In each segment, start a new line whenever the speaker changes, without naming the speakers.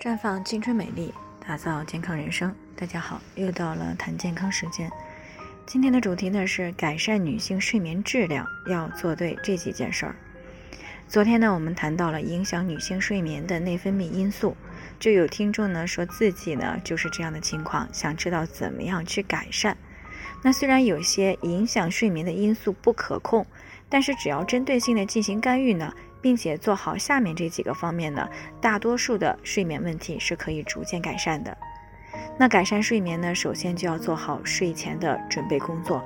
绽放青春美丽，打造健康人生。大家好，又到了谈健康时间。今天的主题呢是改善女性睡眠质量，要做对这几件事儿。昨天呢，我们谈到了影响女性睡眠的内分泌因素，就有听众呢说自己呢就是这样的情况，想知道怎么样去改善。那虽然有些影响睡眠的因素不可控，但是只要针对性的进行干预呢。并且做好下面这几个方面呢，大多数的睡眠问题是可以逐渐改善的。那改善睡眠呢，首先就要做好睡前的准备工作。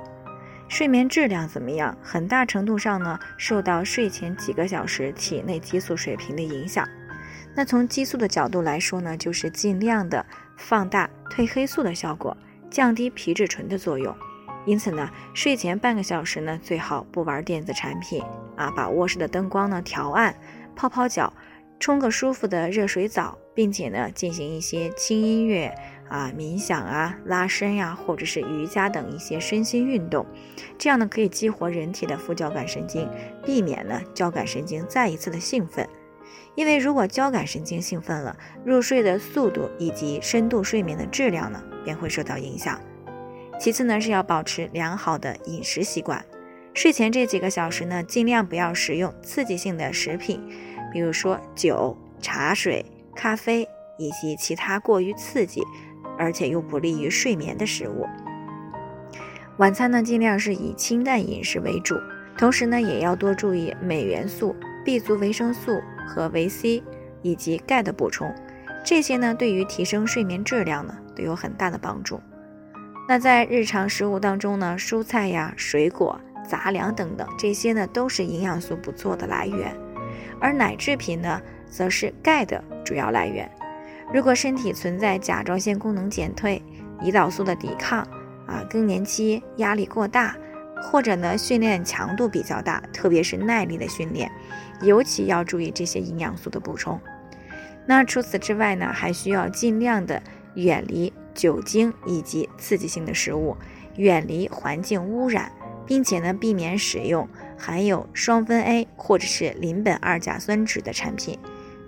睡眠质量怎么样，很大程度上呢，受到睡前几个小时体内激素水平的影响。那从激素的角度来说呢，就是尽量的放大褪黑素的效果，降低皮质醇的作用。因此呢，睡前半个小时呢，最好不玩电子产品啊，把卧室的灯光呢调暗，泡泡脚，冲个舒服的热水澡，并且呢，进行一些轻音乐啊、冥想啊、拉伸呀，或者是瑜伽等一些身心运动，这样呢，可以激活人体的副交感神经，避免呢交感神经再一次的兴奋。因为如果交感神经兴奋了，入睡的速度以及深度睡眠的质量呢，便会受到影响。其次呢，是要保持良好的饮食习惯。睡前这几个小时呢，尽量不要食用刺激性的食品，比如说酒、茶水、咖啡以及其他过于刺激，而且又不利于睡眠的食物。晚餐呢，尽量是以清淡饮食为主，同时呢，也要多注意镁元素、B 族维生素和维 C 以及钙的补充，这些呢，对于提升睡眠质量呢，都有很大的帮助。那在日常食物当中呢，蔬菜呀、水果、杂粮等等，这些呢都是营养素不错的来源，而奶制品呢，则是钙的主要来源。如果身体存在甲状腺功能减退、胰岛素的抵抗啊、更年期压力过大，或者呢训练强度比较大，特别是耐力的训练，尤其要注意这些营养素的补充。那除此之外呢，还需要尽量的远离。酒精以及刺激性的食物，远离环境污染，并且呢，避免使用含有双酚 A 或者是邻苯二甲酸酯的产品，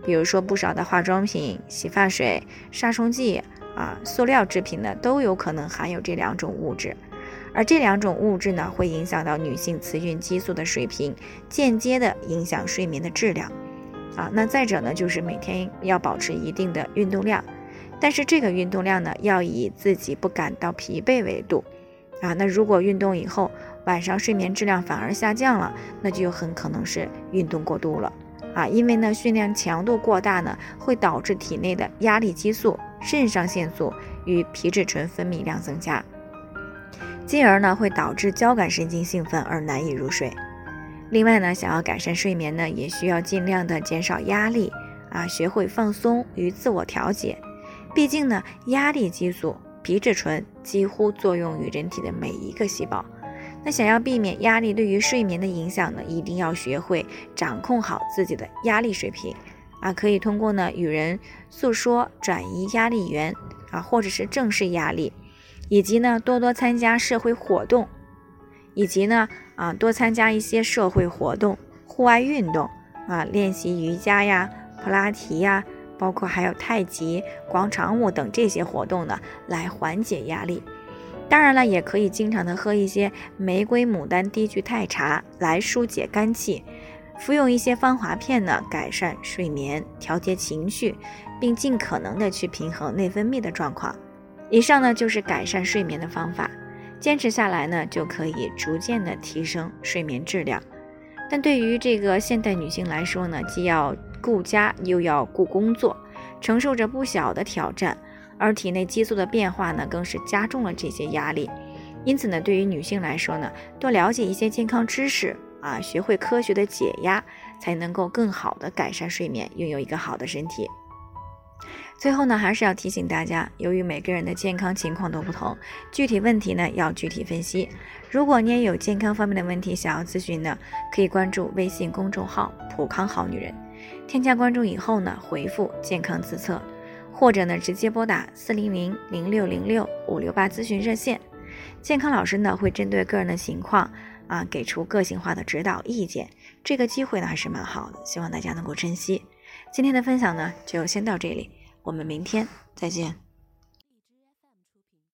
比如说不少的化妆品、洗发水、杀虫剂啊、塑料制品呢，都有可能含有这两种物质，而这两种物质呢，会影响到女性雌孕激素的水平，间接的影响睡眠的质量。啊，那再者呢，就是每天要保持一定的运动量。但是这个运动量呢，要以自己不感到疲惫为度，啊，那如果运动以后晚上睡眠质量反而下降了，那就很可能是运动过度了，啊，因为呢训练强度过大呢，会导致体内的压力激素、肾上腺素与皮质醇分泌量增加，进而呢会导致交感神经兴奋而难以入睡。另外呢，想要改善睡眠呢，也需要尽量的减少压力，啊，学会放松与自我调节。毕竟呢，压力激素、皮质醇几乎作用于人体的每一个细胞。那想要避免压力对于睡眠的影响呢，一定要学会掌控好自己的压力水平啊！可以通过呢与人诉说，转移压力源啊，或者是正视压力，以及呢多多参加社会活动，以及呢啊多参加一些社会活动、户外运动啊，练习瑜伽呀、普拉提呀。包括还有太极、广场舞等这些活动呢，来缓解压力。当然了，也可以经常的喝一些玫瑰牡丹低聚肽茶来疏解肝气，服用一些芳华片呢，改善睡眠、调节情绪，并尽可能的去平衡内分泌的状况。以上呢就是改善睡眠的方法，坚持下来呢，就可以逐渐的提升睡眠质量。但对于这个现代女性来说呢，既要顾家又要顾工作，承受着不小的挑战，而体内激素的变化呢，更是加重了这些压力。因此呢，对于女性来说呢，多了解一些健康知识啊，学会科学的解压，才能够更好的改善睡眠，拥有一个好的身体。最后呢，还是要提醒大家，由于每个人的健康情况都不同，具体问题呢要具体分析。如果你也有健康方面的问题想要咨询呢，可以关注微信公众号“普康好女人”。添加关注以后呢，回复“健康自测”，或者呢直接拨打四零零零六零六五六八咨询热线，健康老师呢会针对个人的情况啊给出个性化的指导意见。这个机会呢还是蛮好的，希望大家能够珍惜。今天的分享呢就先到这里，我们明天再见。